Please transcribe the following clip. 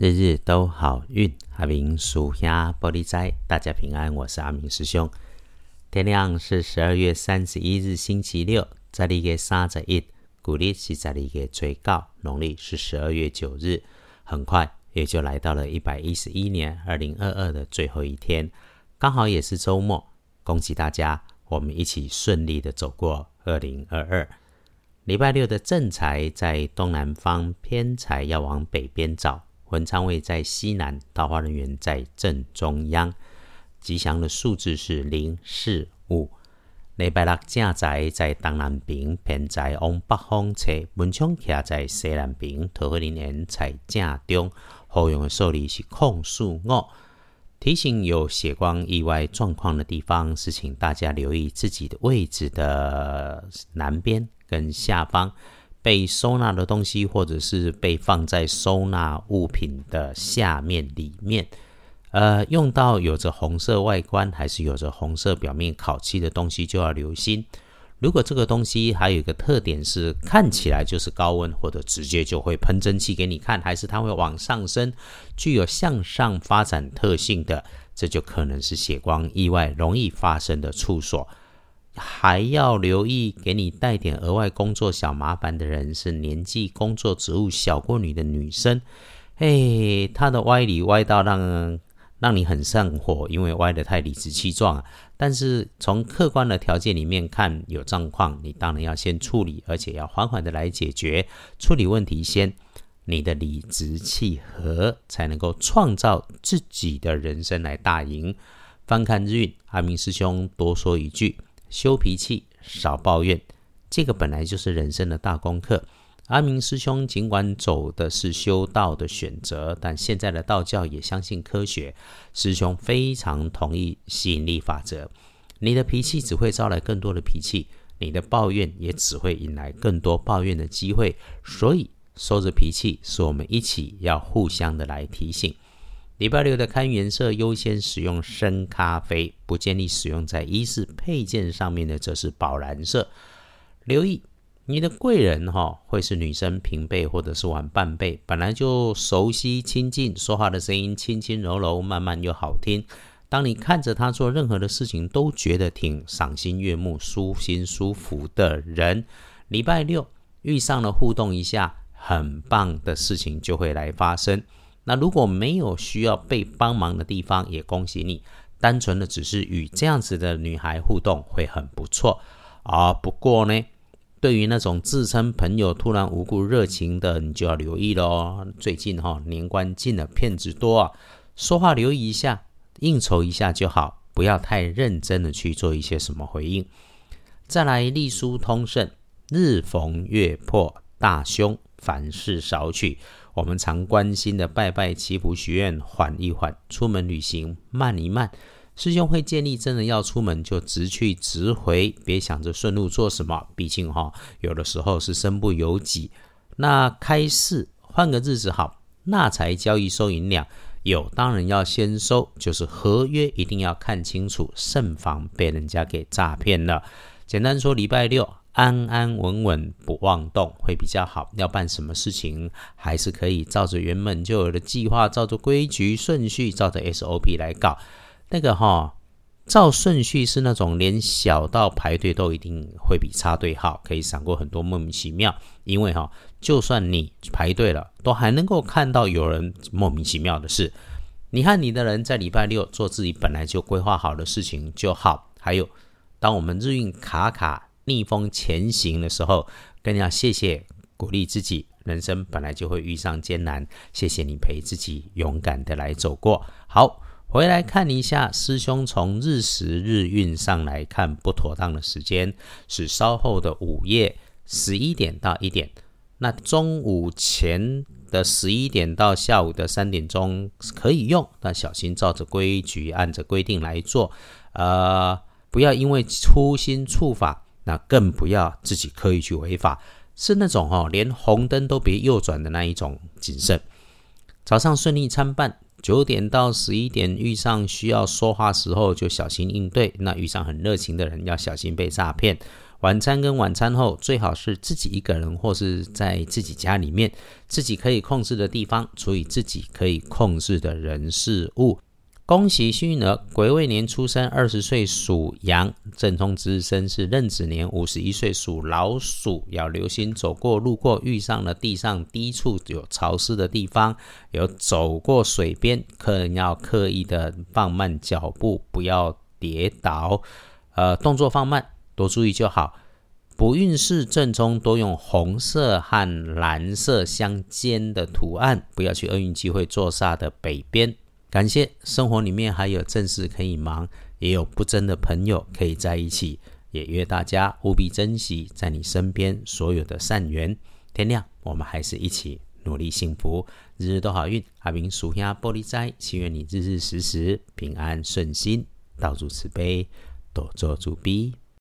日日都好运，阿明属下玻璃斋，大家平安。我是阿明师兄。天亮是十二月三十一日，星期六，在历个三十一，古历是在历个最高，农历是十二月九日。很快也就来到了一百一十一年二零二二的最后一天，刚好也是周末。恭喜大家，我们一起顺利的走过二零二二。礼拜六的正财在东南方，偏财要往北边找。文昌位在西南，桃花人员在正中央。吉祥的数字是零、四、五。礼拜六正宅在东南边，偏宅往北方侧。文昌徛在西南边，桃花人缘在正中。好用的数字是空数五。提醒有血光意外状况的地方，是请大家留意自己的位置的南边跟下方。被收纳的东西，或者是被放在收纳物品的下面里面，呃，用到有着红色外观还是有着红色表面烤漆的东西，就要留心。如果这个东西还有一个特点是看起来就是高温，或者直接就会喷蒸汽给你看，还是它会往上升，具有向上发展特性的，这就可能是血光意外容易发生的处所。还要留意，给你带点额外工作小麻烦的人是年纪、工作职务小过你的女生。哎，她的歪理歪到让让你很上火，因为歪得太理直气壮啊。但是从客观的条件里面看，有状况，你当然要先处理，而且要缓缓的来解决。处理问题先，你的理直气和才能够创造自己的人生来大赢。翻看日运，阿明师兄多说一句。修脾气，少抱怨，这个本来就是人生的大功课。阿明师兄尽管走的是修道的选择，但现在的道教也相信科学。师兄非常同意吸引力法则。你的脾气只会招来更多的脾气，你的抱怨也只会引来更多抱怨的机会。所以收着脾气，是我们一起要互相的来提醒。礼拜六的看颜色，优先使用深咖啡，不建议使用在衣饰配件上面的，则是宝蓝色。留意你的贵人哈，会是女生平辈或者是晚半辈，本来就熟悉亲近，说话的声音轻轻柔柔，慢慢又好听。当你看着他做任何的事情，都觉得挺赏心悦目、舒心舒服的人。礼拜六遇上了互动一下，很棒的事情就会来发生。那如果没有需要被帮忙的地方，也恭喜你。单纯的只是与这样子的女孩互动会很不错啊。不过呢，对于那种自称朋友突然无故热情的，你就要留意喽。最近哈年关近了，骗子多啊，说话留意一下，应酬一下就好，不要太认真的去做一些什么回应。再来隶书通胜，日逢月破，大凶，凡事少取。我们常关心的拜拜祈福许愿，缓一缓；出门旅行慢一慢。师兄会建议，真的要出门就直去直回，别想着顺路做什么。毕竟哈，有的时候是身不由己。那开市换个日子好，那才交易收银两有，当然要先收，就是合约一定要看清楚，慎防被人家给诈骗了。简单说，礼拜六。安安稳稳不妄动会比较好。要办什么事情，还是可以照着原本就有的计划，照着规矩顺序，照着 SOP 来搞。那个哈，照顺序是那种连小到排队都一定会比插队好，可以闪过很多莫名其妙。因为哈，就算你排队了，都还能够看到有人莫名其妙的事。你和你的人在礼拜六做自己本来就规划好的事情就好。还有，当我们日运卡卡。逆风前行的时候，更要谢谢鼓励自己。人生本来就会遇上艰难，谢谢你陪自己勇敢的来走过。好，回来看一下师兄从日时日运上来看，不妥当的时间是稍后的午夜十一点到一点。那中午前的十一点到下午的三点钟可以用，但小心照着规矩，按着规定来做。呃，不要因为粗心触法。那更不要自己刻意去违法，是那种哦，连红灯都别右转的那一种谨慎。早上顺利参半，九点到十一点遇上需要说话时候就小心应对。那遇上很热情的人要小心被诈骗。晚餐跟晚餐后，最好是自己一个人或是在自己家里面，自己可以控制的地方，处理自己可以控制的人事物。恭喜幸运儿，癸未年出生，二十岁属羊，正冲之身是壬子年，五十一岁属老鼠。要留心走过路过遇上了地上低处有潮湿的地方，有走过水边，客人要刻意的放慢脚步，不要跌倒，呃，动作放慢，多注意就好。不运势正中多用红色和蓝色相间的图案，不要去厄运机会坐煞的北边。感谢生活里面还有正事可以忙，也有不争的朋友可以在一起，也约大家务必珍惜在你身边所有的善缘。天亮，我们还是一起努力幸福，日日都好运。阿明属下玻璃斋，祈愿你日日时时平安顺心，道主慈悲，多做主逼。